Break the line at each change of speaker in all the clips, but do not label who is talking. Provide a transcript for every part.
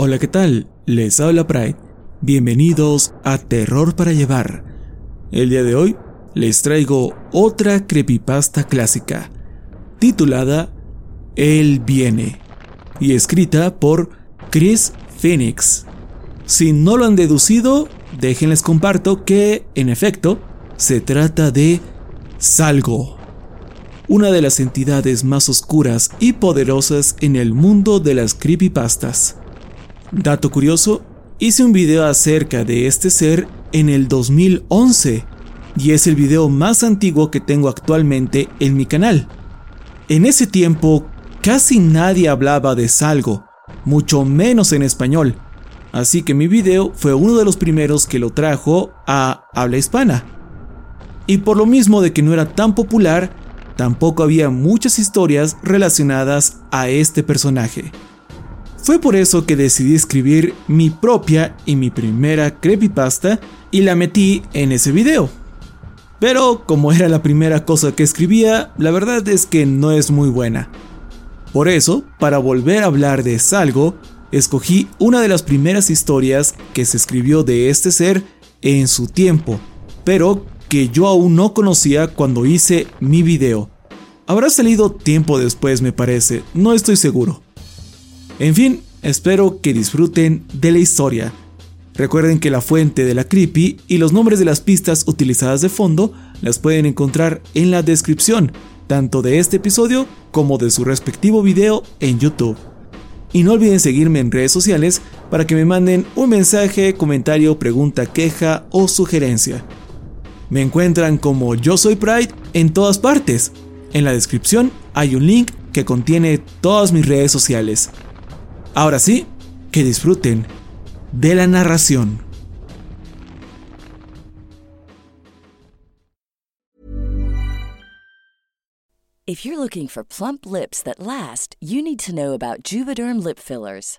Hola, ¿qué tal? Les habla Pride. Bienvenidos a Terror para Llevar. El día de hoy les traigo otra creepypasta clásica, titulada Él viene, y escrita por Chris Phoenix. Si no lo han deducido, déjenles comparto que, en efecto, se trata de Salgo, una de las entidades más oscuras y poderosas en el mundo de las creepypastas. Dato curioso, hice un video acerca de este ser en el 2011 y es el video más antiguo que tengo actualmente en mi canal. En ese tiempo casi nadie hablaba de Salgo, mucho menos en español, así que mi video fue uno de los primeros que lo trajo a habla hispana. Y por lo mismo de que no era tan popular, tampoco había muchas historias relacionadas a este personaje. Fue por eso que decidí escribir mi propia y mi primera creepypasta y la metí en ese video. Pero como era la primera cosa que escribía, la verdad es que no es muy buena. Por eso, para volver a hablar de Salgo, escogí una de las primeras historias que se escribió de este ser en su tiempo, pero que yo aún no conocía cuando hice mi video. Habrá salido tiempo después me parece, no estoy seguro. En fin, espero que disfruten de la historia. Recuerden que la fuente de la creepy y los nombres de las pistas utilizadas de fondo las pueden encontrar en la descripción, tanto de este episodio como de su respectivo video en YouTube. Y no olviden seguirme en redes sociales para que me manden un mensaje, comentario, pregunta, queja o sugerencia. Me encuentran como Yo Soy Pride en todas partes. En la descripción hay un link que contiene todas mis redes sociales. Ahora sí, que disfruten de la narración.
If you're looking for plump lips that last, you need to know about Juvederm lip fillers.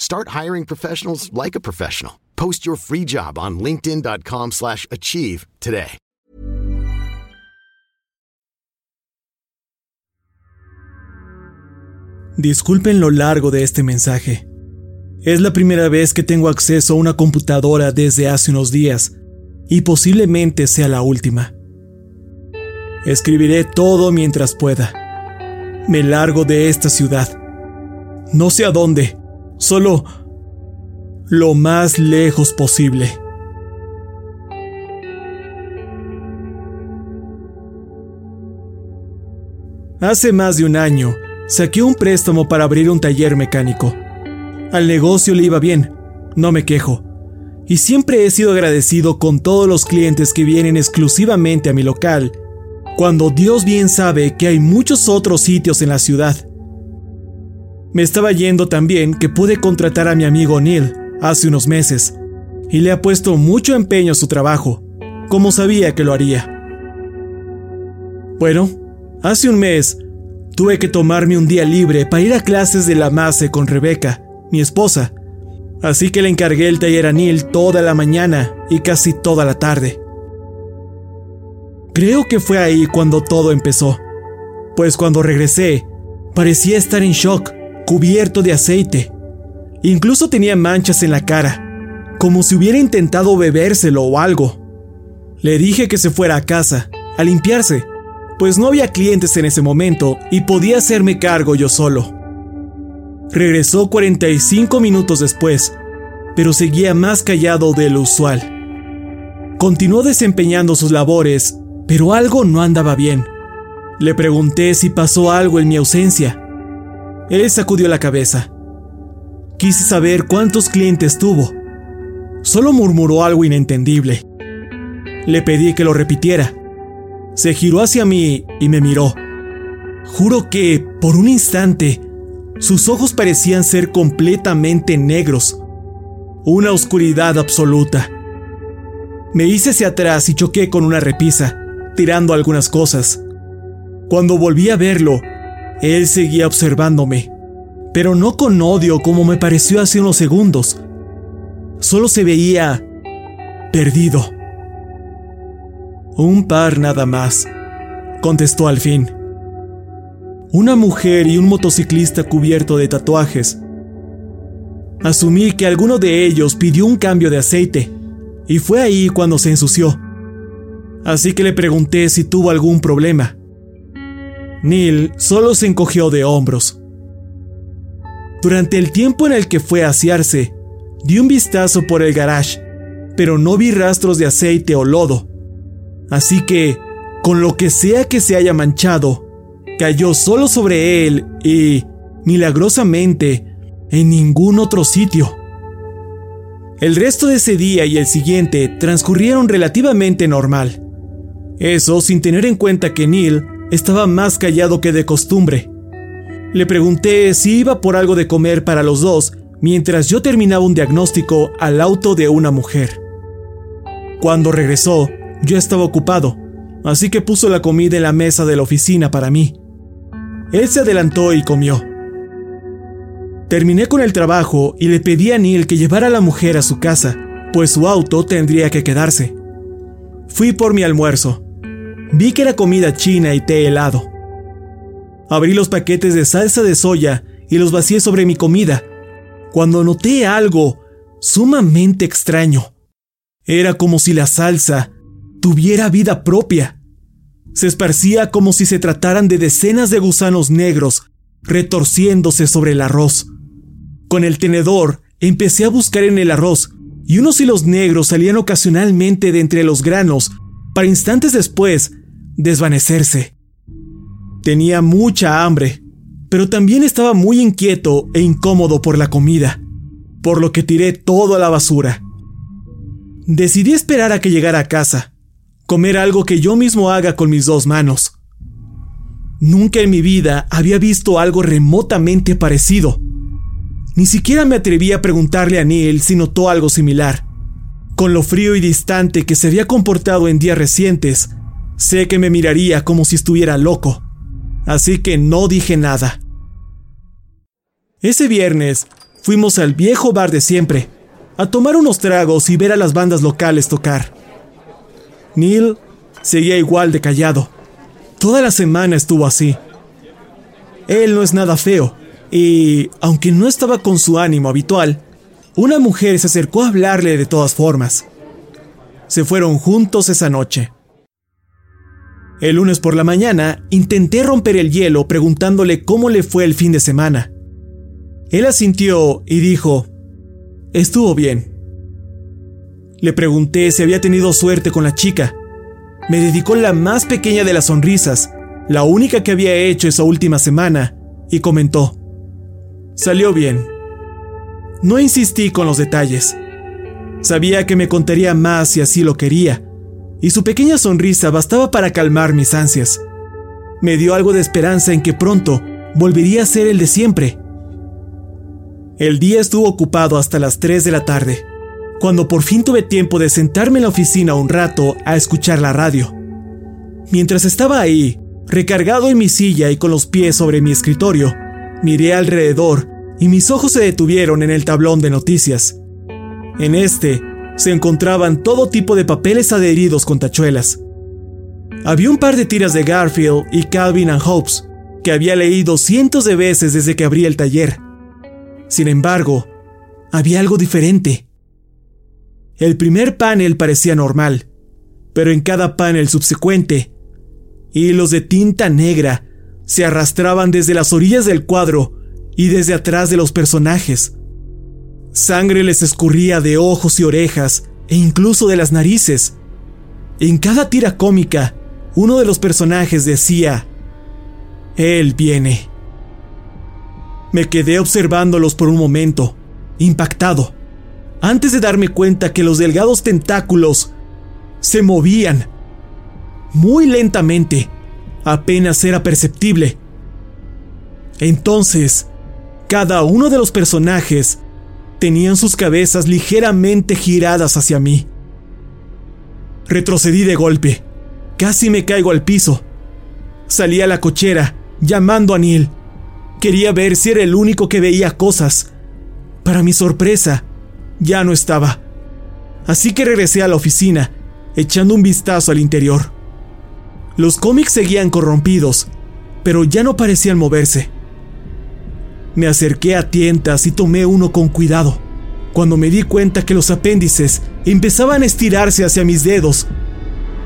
Start hiring professionals like a professional. Post your free job on linkedin.com/achieve slash achieve today.
Disculpen lo largo de este mensaje. Es la primera vez que tengo acceso a una computadora desde hace unos días, y posiblemente sea la última. Escribiré todo mientras pueda. Me largo de esta ciudad. No sé a dónde, solo lo más lejos posible. Hace más de un año, saqué un préstamo para abrir un taller mecánico. Al negocio le iba bien, no me quejo. Y siempre he sido agradecido con todos los clientes que vienen exclusivamente a mi local, cuando Dios bien sabe que hay muchos otros sitios en la ciudad. Me estaba yendo también que pude contratar a mi amigo Neil hace unos meses, y le ha puesto mucho empeño a su trabajo, como sabía que lo haría. Bueno, hace un mes tuve que tomarme un día libre para ir a clases de la MASE con Rebeca, mi esposa, así que le encargué el taller a Neil toda la mañana y casi toda la tarde. Creo que fue ahí cuando todo empezó, pues cuando regresé, parecía estar en shock, cubierto de aceite. Incluso tenía manchas en la cara, como si hubiera intentado bebérselo o algo. Le dije que se fuera a casa, a limpiarse, pues no había clientes en ese momento y podía hacerme cargo yo solo. Regresó 45 minutos después, pero seguía más callado de lo usual. Continuó desempeñando sus labores, pero algo no andaba bien. Le pregunté si pasó algo en mi ausencia. Él sacudió la cabeza. Quise saber cuántos clientes tuvo. Solo murmuró algo inentendible. Le pedí que lo repitiera. Se giró hacia mí y me miró. Juro que, por un instante, sus ojos parecían ser completamente negros. Una oscuridad absoluta. Me hice hacia atrás y choqué con una repisa, tirando algunas cosas. Cuando volví a verlo, él seguía observándome, pero no con odio como me pareció hace unos segundos. Solo se veía perdido. Un par nada más, contestó al fin. Una mujer y un motociclista cubierto de tatuajes. Asumí que alguno de ellos pidió un cambio de aceite, y fue ahí cuando se ensució. Así que le pregunté si tuvo algún problema. Neil solo se encogió de hombros. Durante el tiempo en el que fue a asearse, di un vistazo por el garage, pero no vi rastros de aceite o lodo. Así que, con lo que sea que se haya manchado, cayó solo sobre él y, milagrosamente, en ningún otro sitio. El resto de ese día y el siguiente transcurrieron relativamente normal. Eso sin tener en cuenta que Neil estaba más callado que de costumbre. Le pregunté si iba por algo de comer para los dos mientras yo terminaba un diagnóstico al auto de una mujer. Cuando regresó, yo estaba ocupado, así que puso la comida en la mesa de la oficina para mí. Él se adelantó y comió. Terminé con el trabajo y le pedí a Neil que llevara a la mujer a su casa, pues su auto tendría que quedarse. Fui por mi almuerzo. Vi que era comida china y té helado. Abrí los paquetes de salsa de soya y los vacié sobre mi comida, cuando noté algo sumamente extraño. Era como si la salsa tuviera vida propia. Se esparcía como si se trataran de decenas de gusanos negros retorciéndose sobre el arroz. Con el tenedor empecé a buscar en el arroz y unos hilos negros salían ocasionalmente de entre los granos para instantes después desvanecerse. Tenía mucha hambre, pero también estaba muy inquieto e incómodo por la comida, por lo que tiré todo a la basura. Decidí esperar a que llegara a casa. comer algo que yo mismo haga con mis dos manos. Nunca en mi vida había visto algo remotamente parecido. Ni siquiera me atreví a preguntarle a Neil si notó algo similar. Con lo frío y distante que se había comportado en días recientes, sé que me miraría como si estuviera loco. Así que no dije nada. Ese viernes fuimos al viejo bar de siempre, a tomar unos tragos y ver a las bandas locales tocar. Neil seguía igual de callado. Toda la semana estuvo así. Él no es nada feo, y aunque no estaba con su ánimo habitual, una mujer se acercó a hablarle de todas formas. Se fueron juntos esa noche. El lunes por la mañana intenté romper el hielo preguntándole cómo le fue el fin de semana. Él asintió y dijo, estuvo bien. Le pregunté si había tenido suerte con la chica. Me dedicó la más pequeña de las sonrisas, la única que había hecho esa última semana, y comentó, Salió bien. No insistí con los detalles. Sabía que me contaría más si así lo quería, y su pequeña sonrisa bastaba para calmar mis ansias. Me dio algo de esperanza en que pronto volvería a ser el de siempre. El día estuvo ocupado hasta las 3 de la tarde, cuando por fin tuve tiempo de sentarme en la oficina un rato a escuchar la radio. Mientras estaba ahí, recargado en mi silla y con los pies sobre mi escritorio, Miré alrededor y mis ojos se detuvieron en el tablón de noticias. En este se encontraban todo tipo de papeles adheridos con tachuelas. Había un par de tiras de Garfield y Calvin and Hobbes que había leído cientos de veces desde que abrí el taller. Sin embargo, había algo diferente. El primer panel parecía normal, pero en cada panel subsecuente, hilos de tinta negra se arrastraban desde las orillas del cuadro y desde atrás de los personajes. Sangre les escurría de ojos y orejas e incluso de las narices. En cada tira cómica, uno de los personajes decía, Él viene. Me quedé observándolos por un momento, impactado, antes de darme cuenta que los delgados tentáculos se movían muy lentamente apenas era perceptible. Entonces, cada uno de los personajes tenían sus cabezas ligeramente giradas hacia mí. Retrocedí de golpe. Casi me caigo al piso. Salí a la cochera, llamando a Neil. Quería ver si era el único que veía cosas. Para mi sorpresa, ya no estaba. Así que regresé a la oficina, echando un vistazo al interior. Los cómics seguían corrompidos, pero ya no parecían moverse. Me acerqué a tientas y tomé uno con cuidado, cuando me di cuenta que los apéndices empezaban a estirarse hacia mis dedos,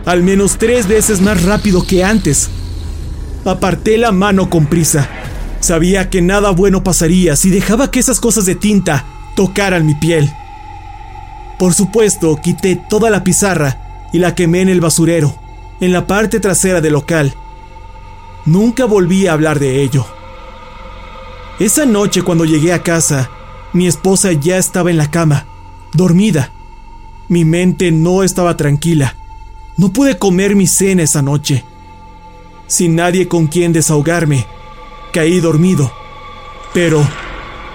al menos tres veces más rápido que antes. Aparté la mano con prisa. Sabía que nada bueno pasaría si dejaba que esas cosas de tinta tocaran mi piel. Por supuesto, quité toda la pizarra y la quemé en el basurero en la parte trasera del local. Nunca volví a hablar de ello. Esa noche cuando llegué a casa, mi esposa ya estaba en la cama, dormida. Mi mente no estaba tranquila. No pude comer mi cena esa noche. Sin nadie con quien desahogarme, caí dormido. Pero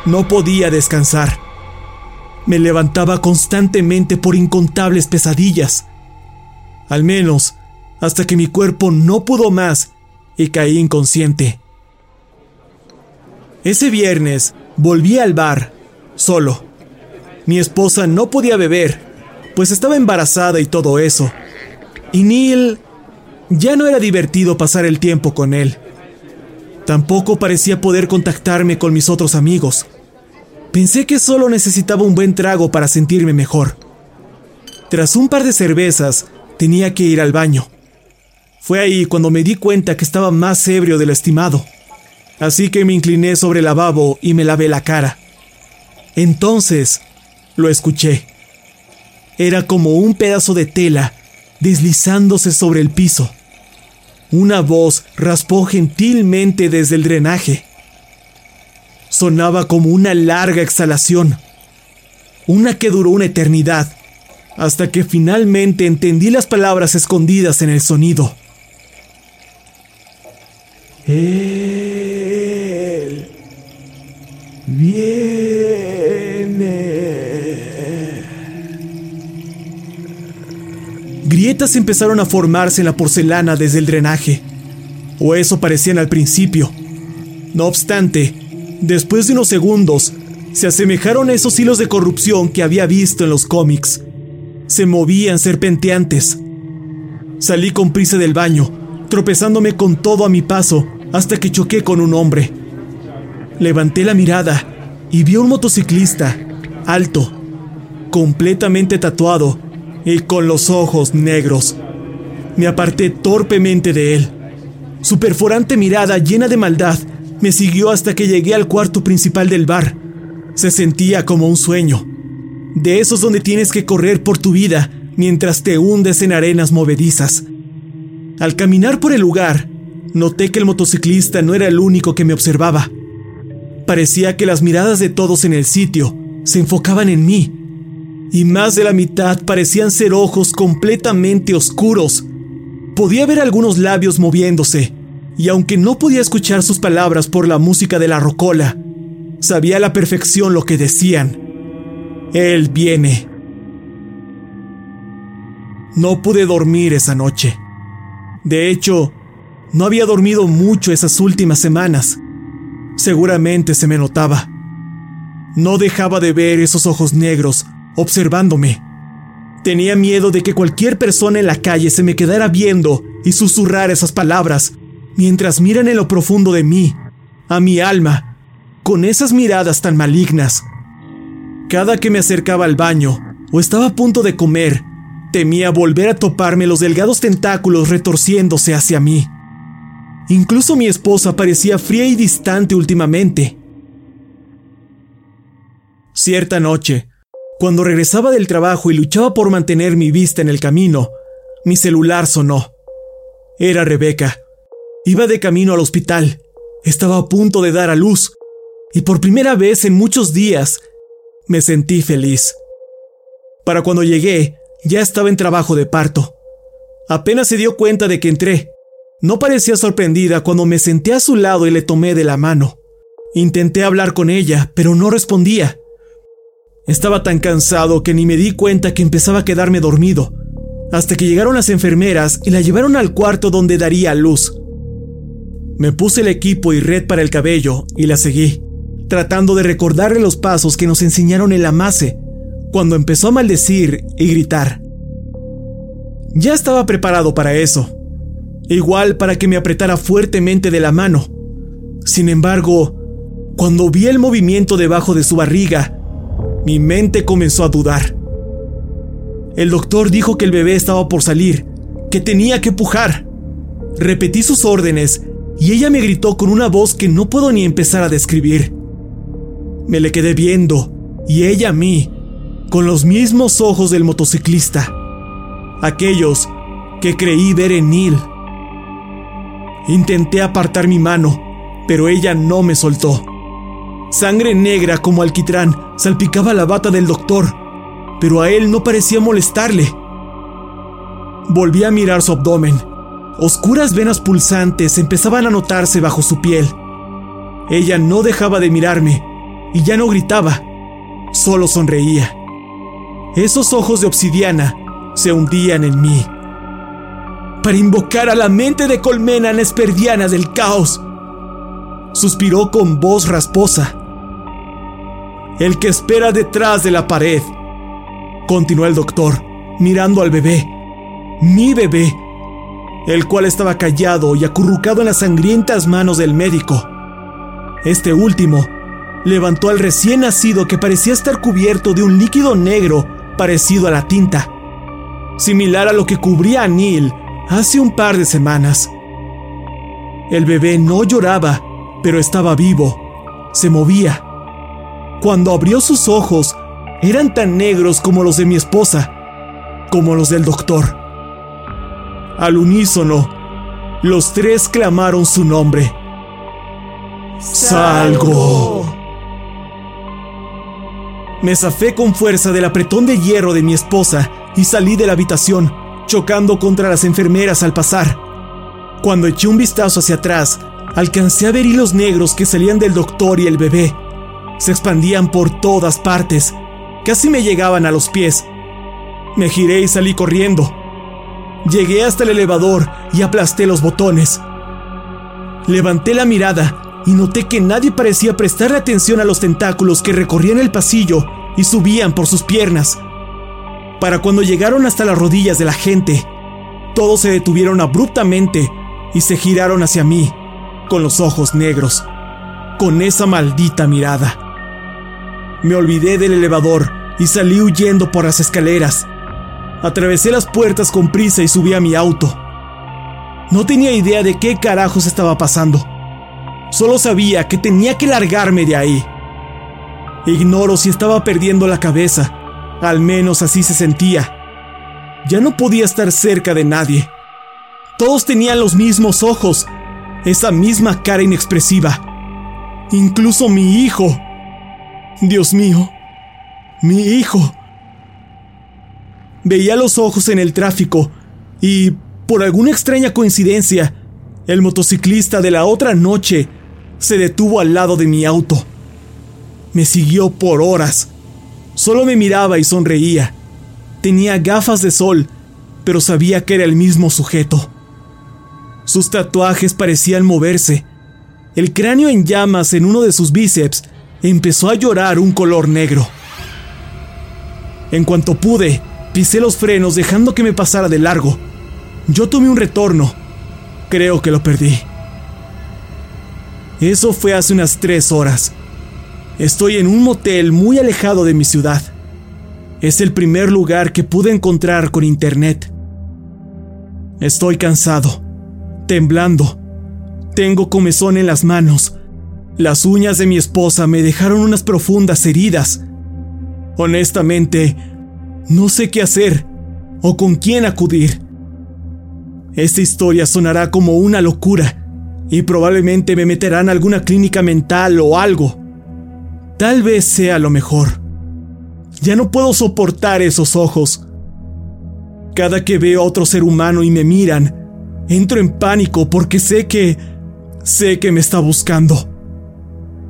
no podía descansar. Me levantaba constantemente por incontables pesadillas. Al menos hasta que mi cuerpo no pudo más y caí inconsciente. Ese viernes volví al bar, solo. Mi esposa no podía beber, pues estaba embarazada y todo eso. Y Neil ya no era divertido pasar el tiempo con él. Tampoco parecía poder contactarme con mis otros amigos. Pensé que solo necesitaba un buen trago para sentirme mejor. Tras un par de cervezas, tenía que ir al baño. Fue ahí cuando me di cuenta que estaba más ebrio de lo estimado. Así que me incliné sobre el lavabo y me lavé la cara. Entonces lo escuché. Era como un pedazo de tela deslizándose sobre el piso. Una voz raspó gentilmente desde el drenaje. Sonaba como una larga exhalación, una que duró una eternidad, hasta que finalmente entendí las palabras escondidas en el sonido. Él Empezaron a formarse en la porcelana desde el drenaje, o eso parecían al principio. No obstante, después de unos segundos, se asemejaron a esos hilos de corrupción que había visto en los cómics. Se movían serpenteantes. Salí con prisa del baño, tropezándome con todo a mi paso hasta que choqué con un hombre. Levanté la mirada y vi a un motociclista, alto, completamente tatuado y con los ojos negros. Me aparté torpemente de él. Su perforante mirada llena de maldad me siguió hasta que llegué al cuarto principal del bar. Se sentía como un sueño. De esos donde tienes que correr por tu vida mientras te hundes en arenas movedizas. Al caminar por el lugar, noté que el motociclista no era el único que me observaba. Parecía que las miradas de todos en el sitio se enfocaban en mí, y más de la mitad parecían ser ojos completamente oscuros. Podía ver algunos labios moviéndose, y aunque no podía escuchar sus palabras por la música de la rocola, sabía a la perfección lo que decían. Él viene. No pude dormir esa noche. De hecho, no había dormido mucho esas últimas semanas. Seguramente se me notaba. No dejaba de ver esos ojos negros observándome. Tenía miedo de que cualquier persona en la calle se me quedara viendo y susurrar esas palabras mientras miran en lo profundo de mí, a mi alma, con esas miradas tan malignas. Cada que me acercaba al baño o estaba a punto de comer, temía volver a toparme los delgados tentáculos retorciéndose hacia mí. Incluso mi esposa parecía fría y distante últimamente. Cierta noche, cuando regresaba del trabajo y luchaba por mantener mi vista en el camino, mi celular sonó. Era Rebeca. Iba de camino al hospital. Estaba a punto de dar a luz. Y por primera vez en muchos días, me sentí feliz. Para cuando llegué, ya estaba en trabajo de parto. Apenas se dio cuenta de que entré. No parecía sorprendida cuando me senté a su lado y le tomé de la mano. Intenté hablar con ella, pero no respondía. Estaba tan cansado que ni me di cuenta que empezaba a quedarme dormido, hasta que llegaron las enfermeras y la llevaron al cuarto donde daría luz. Me puse el equipo y red para el cabello y la seguí, tratando de recordarle los pasos que nos enseñaron en la mase, cuando empezó a maldecir y gritar. Ya estaba preparado para eso, igual para que me apretara fuertemente de la mano. Sin embargo, cuando vi el movimiento debajo de su barriga, mi mente comenzó a dudar. El doctor dijo que el bebé estaba por salir, que tenía que pujar. Repetí sus órdenes y ella me gritó con una voz que no puedo ni empezar a describir. Me le quedé viendo y ella a mí, con los mismos ojos del motociclista, aquellos que creí ver en Neil. Intenté apartar mi mano, pero ella no me soltó. Sangre negra como alquitrán salpicaba la bata del doctor, pero a él no parecía molestarle. Volví a mirar su abdomen. Oscuras venas pulsantes empezaban a notarse bajo su piel. Ella no dejaba de mirarme y ya no gritaba, solo sonreía. Esos ojos de obsidiana se hundían en mí para invocar a la mente de colmena nesperdiana del caos. Suspiró con voz rasposa. El que espera detrás de la pared. Continuó el doctor, mirando al bebé. Mi bebé. El cual estaba callado y acurrucado en las sangrientas manos del médico. Este último levantó al recién nacido que parecía estar cubierto de un líquido negro parecido a la tinta, similar a lo que cubría a Neil hace un par de semanas. El bebé no lloraba, pero estaba vivo. Se movía. Cuando abrió sus ojos, eran tan negros como los de mi esposa, como los del doctor. Al unísono, los tres clamaron su nombre. ¡Salgo! Me zafé con fuerza del apretón de hierro de mi esposa y salí de la habitación, chocando contra las enfermeras al pasar. Cuando eché un vistazo hacia atrás, alcancé a ver hilos negros que salían del doctor y el bebé. Se expandían por todas partes, casi me llegaban a los pies. Me giré y salí corriendo. Llegué hasta el elevador y aplasté los botones. Levanté la mirada y noté que nadie parecía prestarle atención a los tentáculos que recorrían el pasillo y subían por sus piernas. Para cuando llegaron hasta las rodillas de la gente, todos se detuvieron abruptamente y se giraron hacia mí, con los ojos negros, con esa maldita mirada. Me olvidé del elevador y salí huyendo por las escaleras. Atravesé las puertas con prisa y subí a mi auto. No tenía idea de qué carajos estaba pasando. Solo sabía que tenía que largarme de ahí. Ignoro si estaba perdiendo la cabeza. Al menos así se sentía. Ya no podía estar cerca de nadie. Todos tenían los mismos ojos, esa misma cara inexpresiva. Incluso mi hijo. Dios mío, mi hijo. Veía los ojos en el tráfico y, por alguna extraña coincidencia, el motociclista de la otra noche se detuvo al lado de mi auto. Me siguió por horas. Solo me miraba y sonreía. Tenía gafas de sol, pero sabía que era el mismo sujeto. Sus tatuajes parecían moverse. El cráneo en llamas en uno de sus bíceps empezó a llorar un color negro. En cuanto pude, pisé los frenos dejando que me pasara de largo. Yo tomé un retorno. Creo que lo perdí. Eso fue hace unas tres horas. Estoy en un motel muy alejado de mi ciudad. Es el primer lugar que pude encontrar con internet. Estoy cansado, temblando. Tengo comezón en las manos. Las uñas de mi esposa me dejaron unas profundas heridas. Honestamente, no sé qué hacer o con quién acudir. Esta historia sonará como una locura y probablemente me meterán a alguna clínica mental o algo. Tal vez sea lo mejor. Ya no puedo soportar esos ojos. Cada que veo a otro ser humano y me miran, entro en pánico porque sé que... sé que me está buscando.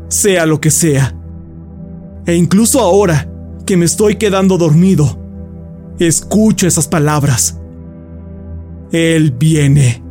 Sea lo que sea. E incluso ahora que me estoy quedando dormido, escucho esas palabras. Él viene.